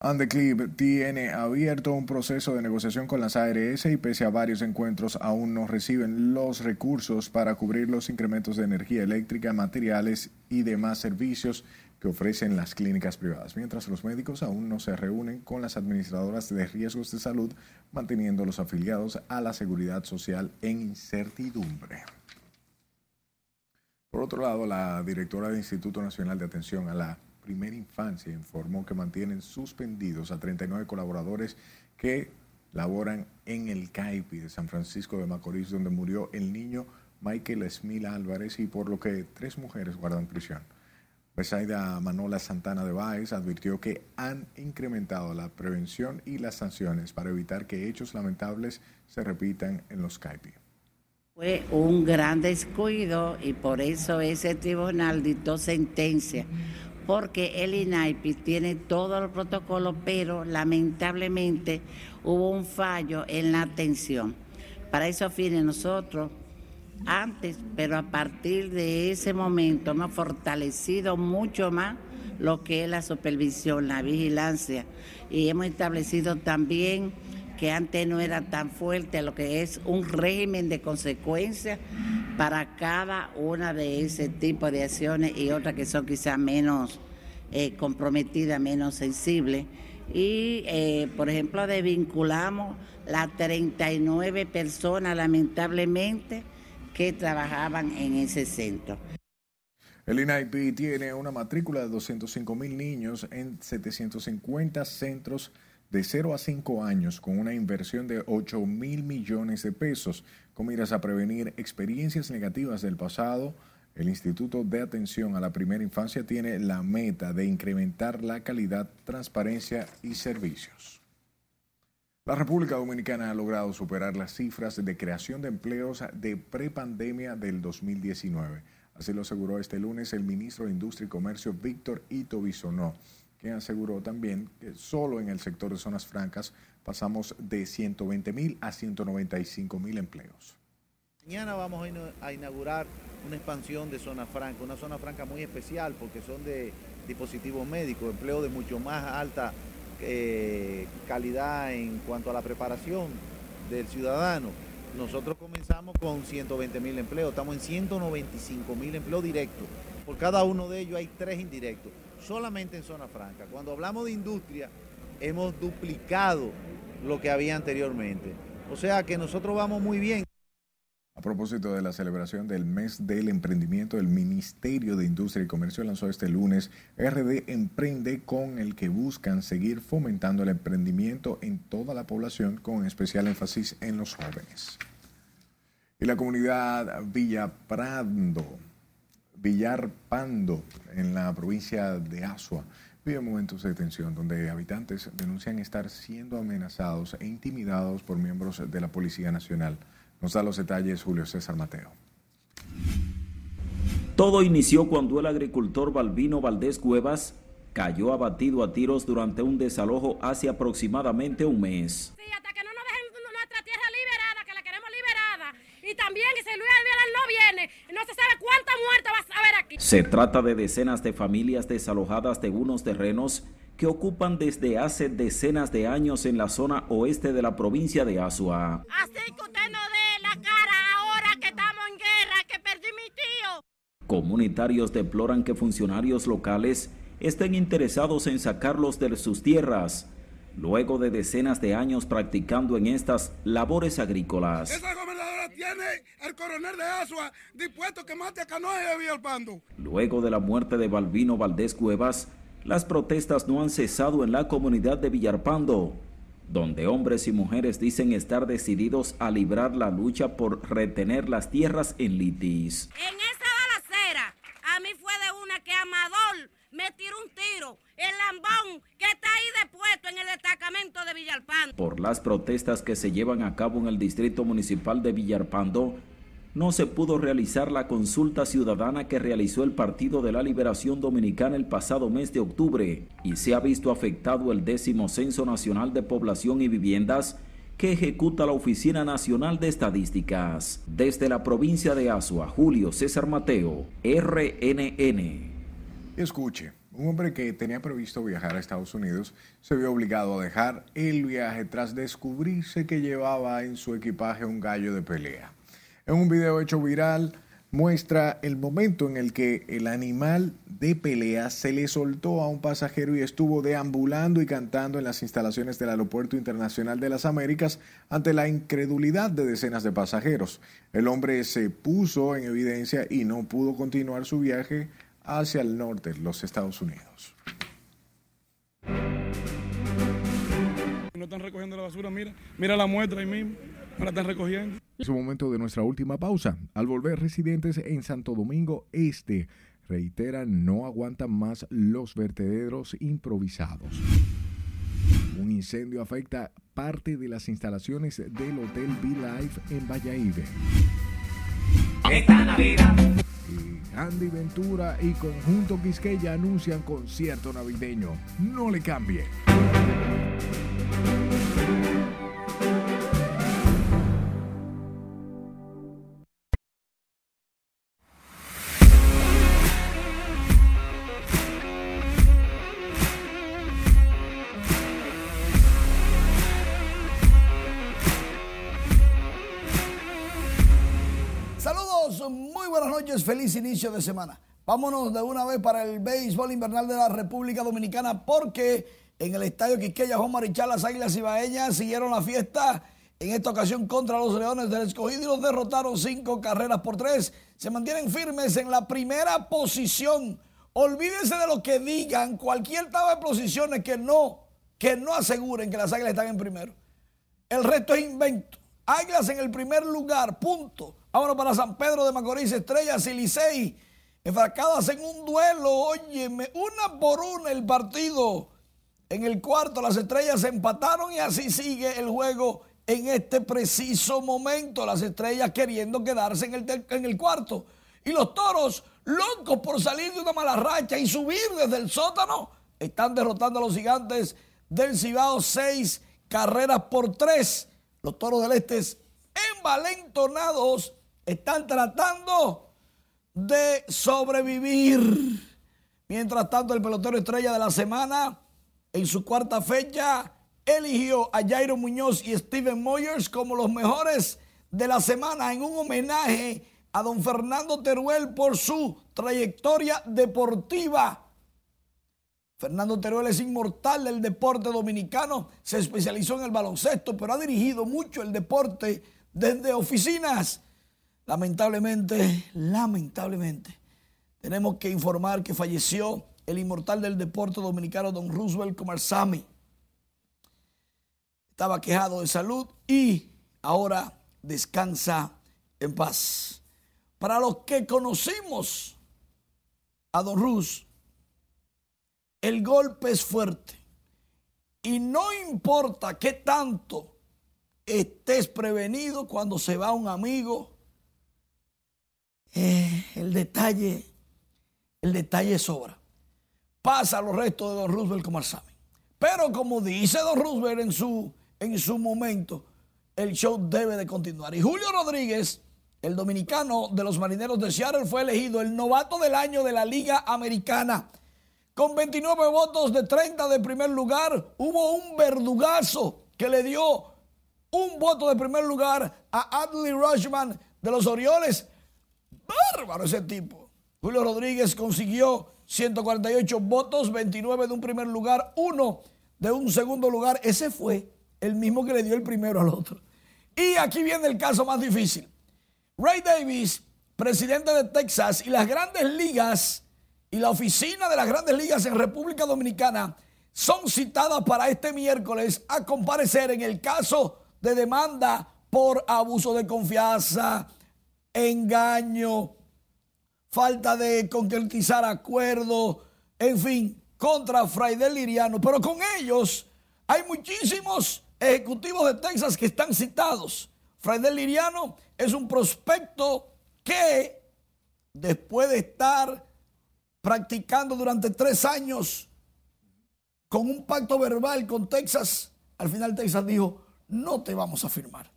Andeclip tiene abierto un proceso de negociación con las ARS y pese a varios encuentros aún no reciben los recursos para cubrir los incrementos de energía eléctrica, materiales y demás servicios que ofrecen las clínicas privadas, mientras los médicos aún no se reúnen con las administradoras de riesgos de salud, manteniendo los afiliados a la seguridad social en incertidumbre. Por otro lado, la directora del Instituto Nacional de Atención a la Primera Infancia informó que mantienen suspendidos a 39 colaboradores que laboran en el CAIPI de San Francisco de Macorís, donde murió el niño Michael Esmil Álvarez y por lo que tres mujeres guardan prisión. Besaida Manola Santana de Báez advirtió que han incrementado la prevención y las sanciones para evitar que hechos lamentables se repitan en los CAIPI. Fue un gran descuido y por eso ese tribunal dictó sentencia porque el INAIPI tiene todo el protocolo, pero lamentablemente hubo un fallo en la atención. Para eso fines nosotros, antes, pero a partir de ese momento hemos fortalecido mucho más lo que es la supervisión, la vigilancia, y hemos establecido también que antes no era tan fuerte lo que es un régimen de consecuencias para cada una de ese tipo de acciones y otras que son quizás menos eh, comprometidas, menos sensibles. Y, eh, por ejemplo, desvinculamos las 39 personas, lamentablemente, que trabajaban en ese centro. El INAIP tiene una matrícula de 205 mil niños en 750 centros de 0 a 5 años con una inversión de 8 mil millones de pesos con miras a prevenir experiencias negativas del pasado. El Instituto de Atención a la Primera Infancia tiene la meta de incrementar la calidad, transparencia y servicios. La República Dominicana ha logrado superar las cifras de creación de empleos de prepandemia del 2019. Así lo aseguró este lunes el ministro de Industria y Comercio Víctor Ito Bisonó que aseguró también que solo en el sector de zonas francas pasamos de 120 mil a 195 mil empleos. Mañana vamos a inaugurar una expansión de zona franca, una zona franca muy especial porque son de dispositivos médicos, empleo de mucho más alta eh, calidad en cuanto a la preparación del ciudadano. Nosotros comenzamos con 120 mil empleos, estamos en 195 mil empleos directos. Por cada uno de ellos hay tres indirectos solamente en zona franca. Cuando hablamos de industria, hemos duplicado lo que había anteriormente. O sea que nosotros vamos muy bien. A propósito de la celebración del mes del emprendimiento, el Ministerio de Industria y Comercio lanzó este lunes RD Emprende con el que buscan seguir fomentando el emprendimiento en toda la población con especial énfasis en los jóvenes. Y la comunidad Villa Prando Villar Pando, en la provincia de Asua, vive momentos de tensión donde habitantes denuncian estar siendo amenazados e intimidados por miembros de la Policía Nacional. Nos da los detalles Julio César Mateo. Todo inició cuando el agricultor Balbino Valdés Cuevas cayó abatido a tiros durante un desalojo hace aproximadamente un mes. Sí, hasta que no nos dejen nuestra tierra liberada, que la queremos liberada. Y también que si Luis Abinadel no viene, no se sabe cuánta muerte va a haber aquí. Se trata de decenas de familias desalojadas de unos terrenos que ocupan desde hace decenas de años en la zona oeste de la provincia de Asua. Así que usted Comunitarios deploran que funcionarios locales estén interesados en sacarlos de sus tierras, luego de decenas de años practicando en estas labores agrícolas. Esa gobernadora tiene al coronel de Asua dispuesto que mate a Canoa y Villalpando. Luego de la muerte de Balbino Valdés Cuevas, las protestas no han cesado en la comunidad de Villarpando, donde hombres y mujeres dicen estar decididos a librar la lucha por retener las tierras en litis. En esa balacera, a mí fue de una que Amador me tiró un tiro. El lambón que está ahí depuesto en el destacamento de Villalpando. Las protestas que se llevan a cabo en el distrito municipal de Villarpando, no se pudo realizar la consulta ciudadana que realizó el Partido de la Liberación Dominicana el pasado mes de octubre y se ha visto afectado el décimo Censo Nacional de Población y Viviendas que ejecuta la Oficina Nacional de Estadísticas. Desde la provincia de Asua, Julio César Mateo, RNN. Escuche, un hombre que tenía previsto viajar a Estados Unidos se vio obligado a dejar el viaje tras descubrirse que llevaba en su equipaje un gallo de pelea. En un video hecho viral muestra el momento en el que el animal de pelea se le soltó a un pasajero y estuvo deambulando y cantando en las instalaciones del Aeropuerto Internacional de las Américas ante la incredulidad de decenas de pasajeros. El hombre se puso en evidencia y no pudo continuar su viaje hacia el norte, los Estados Unidos. No están recogiendo la basura, mira, mira la muestra ahí mismo, no la están recogiendo. Es el momento de nuestra última pausa. Al volver, residentes en Santo Domingo Este reiteran no aguantan más los vertederos improvisados. Un incendio afecta parte de las instalaciones del Hotel Be Life en Valladolid. Esta Navidad. Andy Ventura y Conjunto Quisqueya anuncian concierto navideño. No le cambie. Feliz inicio de semana. Vámonos de una vez para el béisbol invernal de la República Dominicana porque en el estadio Quisqueya Juan Marichal las Águilas Ibaeñas siguieron la fiesta en esta ocasión contra los Leones del Escogido y los derrotaron cinco carreras por tres. Se mantienen firmes en la primera posición. Olvídense de lo que digan, cualquier tabla de posiciones que no, que no aseguren que las Águilas están en primero. El resto es invento. Águilas en el primer lugar, punto. Vámonos para San Pedro de Macorís, Estrellas y Licey. En un duelo, óyeme, una por una el partido. En el cuarto las estrellas se empataron y así sigue el juego en este preciso momento. Las estrellas queriendo quedarse en el, en el cuarto. Y los toros, locos por salir de una mala racha y subir desde el sótano, están derrotando a los gigantes del Cibao seis carreras por tres. Los toros del Este envalentonados están tratando de sobrevivir. Mientras tanto, el pelotero estrella de la semana, en su cuarta fecha, eligió a Jairo Muñoz y Steven Moyers como los mejores de la semana en un homenaje a don Fernando Teruel por su trayectoria deportiva. Fernando Teruel es inmortal del deporte dominicano, se especializó en el baloncesto, pero ha dirigido mucho el deporte desde oficinas. Lamentablemente, lamentablemente, tenemos que informar que falleció el inmortal del deporte dominicano, don Roosevelt Comarsami. Estaba quejado de salud y ahora descansa en paz. Para los que conocimos a don Rus, el golpe es fuerte. Y no importa qué tanto estés prevenido cuando se va un amigo, eh, el detalle, el detalle sobra. Pasa los restos de Don Roosevelt como examen. Pero como dice Don Roosevelt en su, en su momento, el show debe de continuar. Y Julio Rodríguez, el dominicano de los marineros de Seattle, fue elegido el novato del año de la Liga Americana. Con 29 votos de 30 de primer lugar, hubo un verdugazo que le dio un voto de primer lugar a Adley Rushman de los Orioles. Bárbaro ese tipo. Julio Rodríguez consiguió 148 votos, 29 de un primer lugar, uno de un segundo lugar. Ese fue el mismo que le dio el primero al otro. Y aquí viene el caso más difícil. Ray Davis, presidente de Texas y las grandes ligas y la oficina de las grandes ligas en República Dominicana son citadas para este miércoles a comparecer en el caso de demanda por abuso de confianza, engaño, falta de concretizar acuerdos, en fin, contra Fraidel Liriano. Pero con ellos hay muchísimos ejecutivos de Texas que están citados. Fraidel Liriano es un prospecto que después de estar practicando durante tres años con un pacto verbal con Texas, al final Texas dijo, no te vamos a firmar.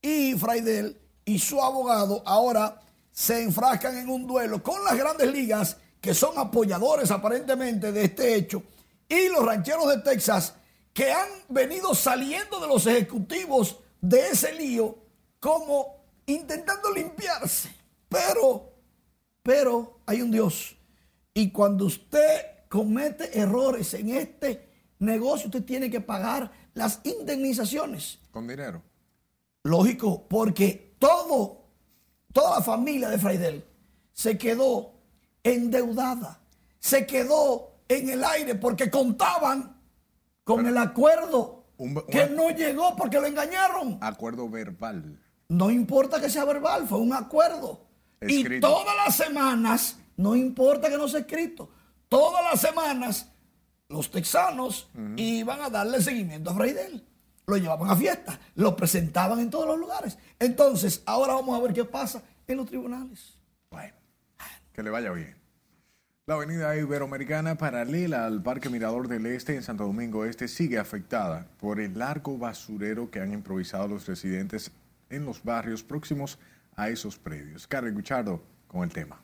Y Fraidel y su abogado ahora se enfrascan en un duelo con las grandes ligas que son apoyadores aparentemente de este hecho y los rancheros de Texas que han venido saliendo de los ejecutivos de ese lío como intentando limpiarse. Pero, pero hay un Dios. Y cuando usted comete errores en este negocio, usted tiene que pagar las indemnizaciones. Con dinero. Lógico, porque todo, toda la familia de Fraidel se quedó endeudada, se quedó en el aire porque contaban con el acuerdo que no llegó porque lo engañaron. Acuerdo verbal. No importa que sea verbal, fue un acuerdo. Y todas las semanas, no importa que no sea escrito, todas las semanas los texanos iban a darle seguimiento a Freidel. Lo llevaban a fiesta, lo presentaban en todos los lugares. Entonces, ahora vamos a ver qué pasa en los tribunales. Bueno, que le vaya bien. La avenida Iberoamericana paralela al Parque Mirador del Este en Santo Domingo Este sigue afectada por el largo basurero que han improvisado los residentes en los barrios próximos a esos predios. Carlos Guchardo con el tema.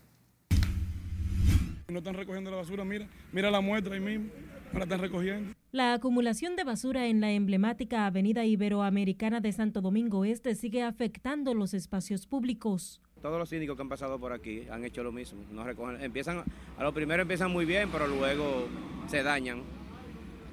No están recogiendo la basura, mira, mira la muestra ahí mismo, no la están recogiendo. La acumulación de basura en la emblemática Avenida Iberoamericana de Santo Domingo Este sigue afectando los espacios públicos. Todos los síndicos que han pasado por aquí han hecho lo mismo. No recogen, empiezan, a lo primero empiezan muy bien, pero luego se dañan.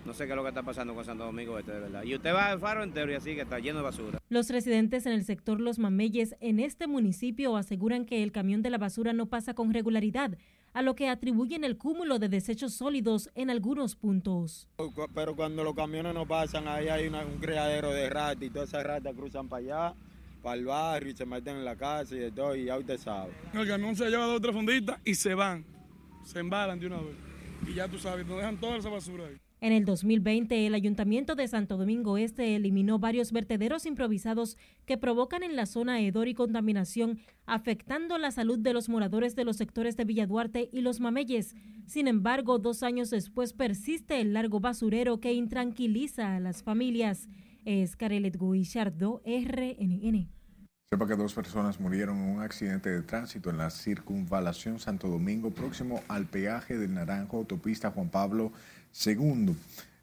No sé qué es lo que está pasando con Santo Domingo Este, de verdad. Y usted va al faro entero y así que está lleno de basura. Los residentes en el sector Los Mameyes en este municipio aseguran que el camión de la basura no pasa con regularidad, a lo que atribuyen el cúmulo de desechos sólidos en algunos puntos. Pero cuando los camiones no pasan, ahí hay una- un criadero de ratas y todas esas ratas cruzan para allá, para el barrio y se meten en la casa y de todo, y ya usted sabe. El camión se lleva dos o tres funditas y se van, se embalan de una vez. Y ya tú sabes, nos dejan toda esa basura ahí. En el 2020, el Ayuntamiento de Santo Domingo Este eliminó varios vertederos improvisados que provocan en la zona hedor y contaminación, afectando la salud de los moradores de los sectores de Villa Duarte y Los Mameyes. Sin embargo, dos años después persiste el largo basurero que intranquiliza a las familias. Es Carelet Guillardo, RNN. Sepa que dos personas murieron en un accidente de tránsito en la circunvalación Santo Domingo, próximo al peaje del Naranjo, autopista Juan Pablo II.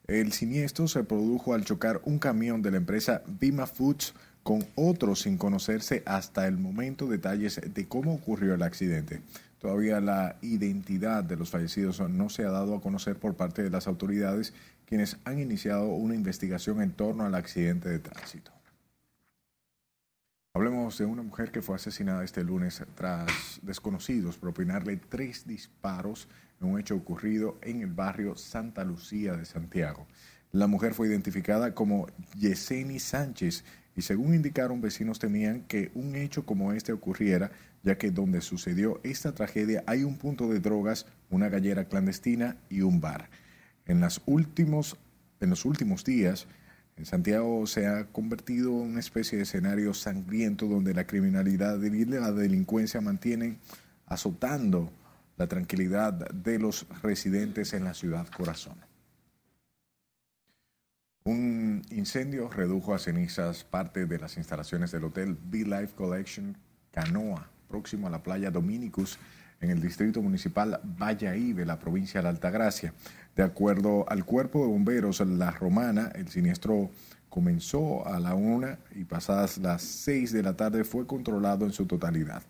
El siniestro se produjo al chocar un camión de la empresa Bima Foods con otro sin conocerse hasta el momento detalles de cómo ocurrió el accidente. Todavía la identidad de los fallecidos no se ha dado a conocer por parte de las autoridades, quienes han iniciado una investigación en torno al accidente de tránsito. Hablemos de una mujer que fue asesinada este lunes tras desconocidos propinarle tres disparos en un hecho ocurrido en el barrio Santa Lucía de Santiago. La mujer fue identificada como Yeseni Sánchez y según indicaron vecinos temían que un hecho como este ocurriera, ya que donde sucedió esta tragedia hay un punto de drogas, una gallera clandestina y un bar. En, últimos, en los últimos días, en Santiago se ha convertido en una especie de escenario sangriento donde la criminalidad y la delincuencia mantienen azotando la tranquilidad de los residentes en la ciudad corazón. Un incendio redujo a cenizas parte de las instalaciones del hotel Be Life Collection Canoa, próximo a la playa Dominicus, en el distrito municipal Vallaí de la provincia de Altagracia. De acuerdo al cuerpo de bomberos La Romana, el siniestro comenzó a la una y pasadas las seis de la tarde fue controlado en su totalidad.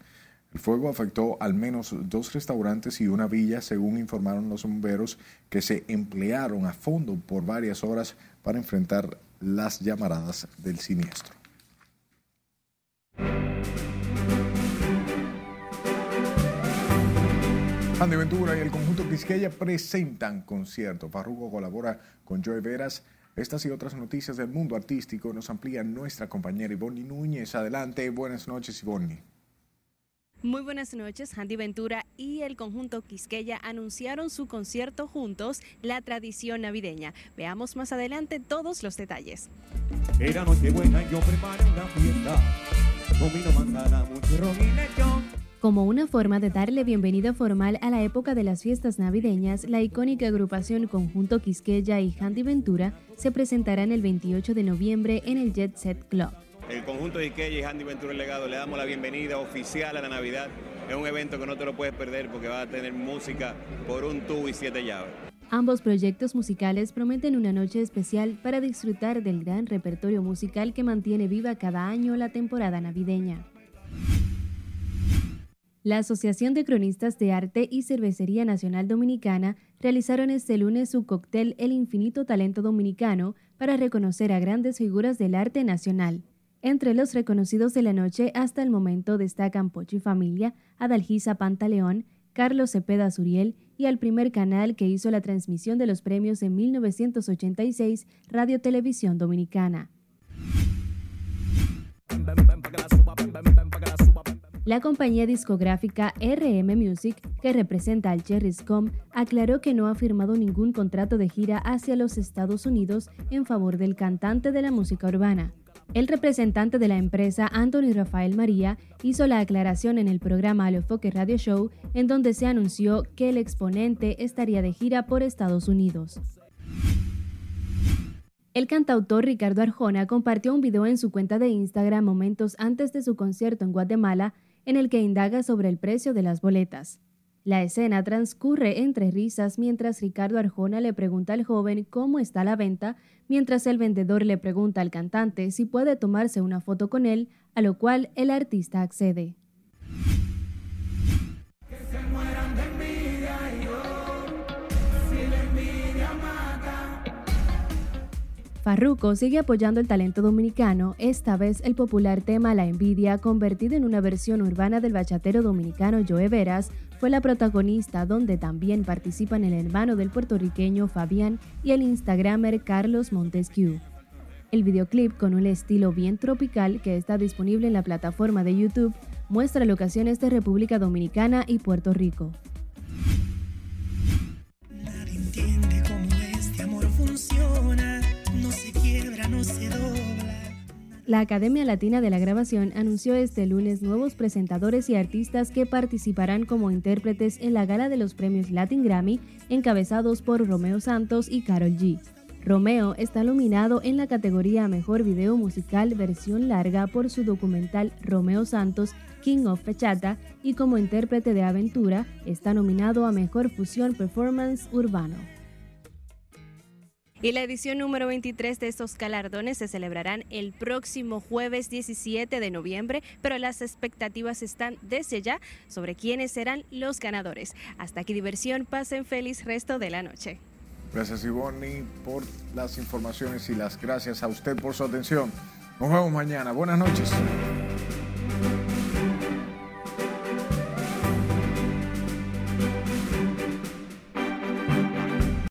El fuego afectó al menos dos restaurantes y una villa, según informaron los bomberos, que se emplearon a fondo por varias horas para enfrentar las llamaradas del siniestro. Andy Ventura y el conjunto Quisqueya presentan concierto. Farruko colabora con Joe Veras. Estas y otras noticias del mundo artístico nos amplía nuestra compañera Ivonne Núñez. Adelante, buenas noches Ivonne. Muy buenas noches, Andy Ventura y el conjunto Quisqueya anunciaron su concierto juntos, la tradición navideña. Veamos más adelante todos los detalles. Era noche buena y yo preparo una fiesta, mucho ron y lechón. Como una forma de darle bienvenida formal a la época de las fiestas navideñas, la icónica agrupación Conjunto Quisqueya y Handy Ventura se presentarán el 28 de noviembre en el Jet Set Club. El conjunto Quisqueya y Handy Ventura El Legado le damos la bienvenida oficial a la Navidad. Es un evento que no te lo puedes perder porque va a tener música por un tubo y siete llaves. Ambos proyectos musicales prometen una noche especial para disfrutar del gran repertorio musical que mantiene viva cada año la temporada navideña. La Asociación de Cronistas de Arte y Cervecería Nacional Dominicana realizaron este lunes su cóctel El Infinito Talento Dominicano para reconocer a grandes figuras del arte nacional. Entre los reconocidos de la noche hasta el momento destacan Pochi Familia, Adalgisa Pantaleón, Carlos Cepeda Suriel y al primer canal que hizo la transmisión de los premios en 1986, Radio Televisión Dominicana. La compañía discográfica RM Music, que representa al Cherryscom, aclaró que no ha firmado ningún contrato de gira hacia los Estados Unidos en favor del cantante de la música urbana. El representante de la empresa, Anthony Rafael María, hizo la aclaración en el programa Alofoque Radio Show, en donde se anunció que el exponente estaría de gira por Estados Unidos. El cantautor Ricardo Arjona compartió un video en su cuenta de Instagram momentos antes de su concierto en Guatemala en el que indaga sobre el precio de las boletas. La escena transcurre entre risas mientras Ricardo Arjona le pregunta al joven cómo está la venta, mientras el vendedor le pregunta al cantante si puede tomarse una foto con él, a lo cual el artista accede. Farruko sigue apoyando el talento dominicano, esta vez el popular tema La envidia, convertido en una versión urbana del bachatero dominicano Joe Veras, fue la protagonista donde también participan el hermano del puertorriqueño Fabián y el instagramer Carlos Montesquieu. El videoclip, con un estilo bien tropical que está disponible en la plataforma de YouTube, muestra locaciones de República Dominicana y Puerto Rico. La Academia Latina de la Grabación anunció este lunes nuevos presentadores y artistas que participarán como intérpretes en la gala de los premios Latin Grammy, encabezados por Romeo Santos y Carol G. Romeo está nominado en la categoría Mejor Video Musical Versión Larga por su documental Romeo Santos, King of Fechata, y como intérprete de aventura está nominado a Mejor Fusión Performance Urbano. Y la edición número 23 de estos galardones se celebrarán el próximo jueves 17 de noviembre, pero las expectativas están desde ya sobre quiénes serán los ganadores. Hasta aquí diversión, pasen feliz resto de la noche. Gracias Ivonne por las informaciones y las gracias a usted por su atención. Nos vemos mañana. Buenas noches.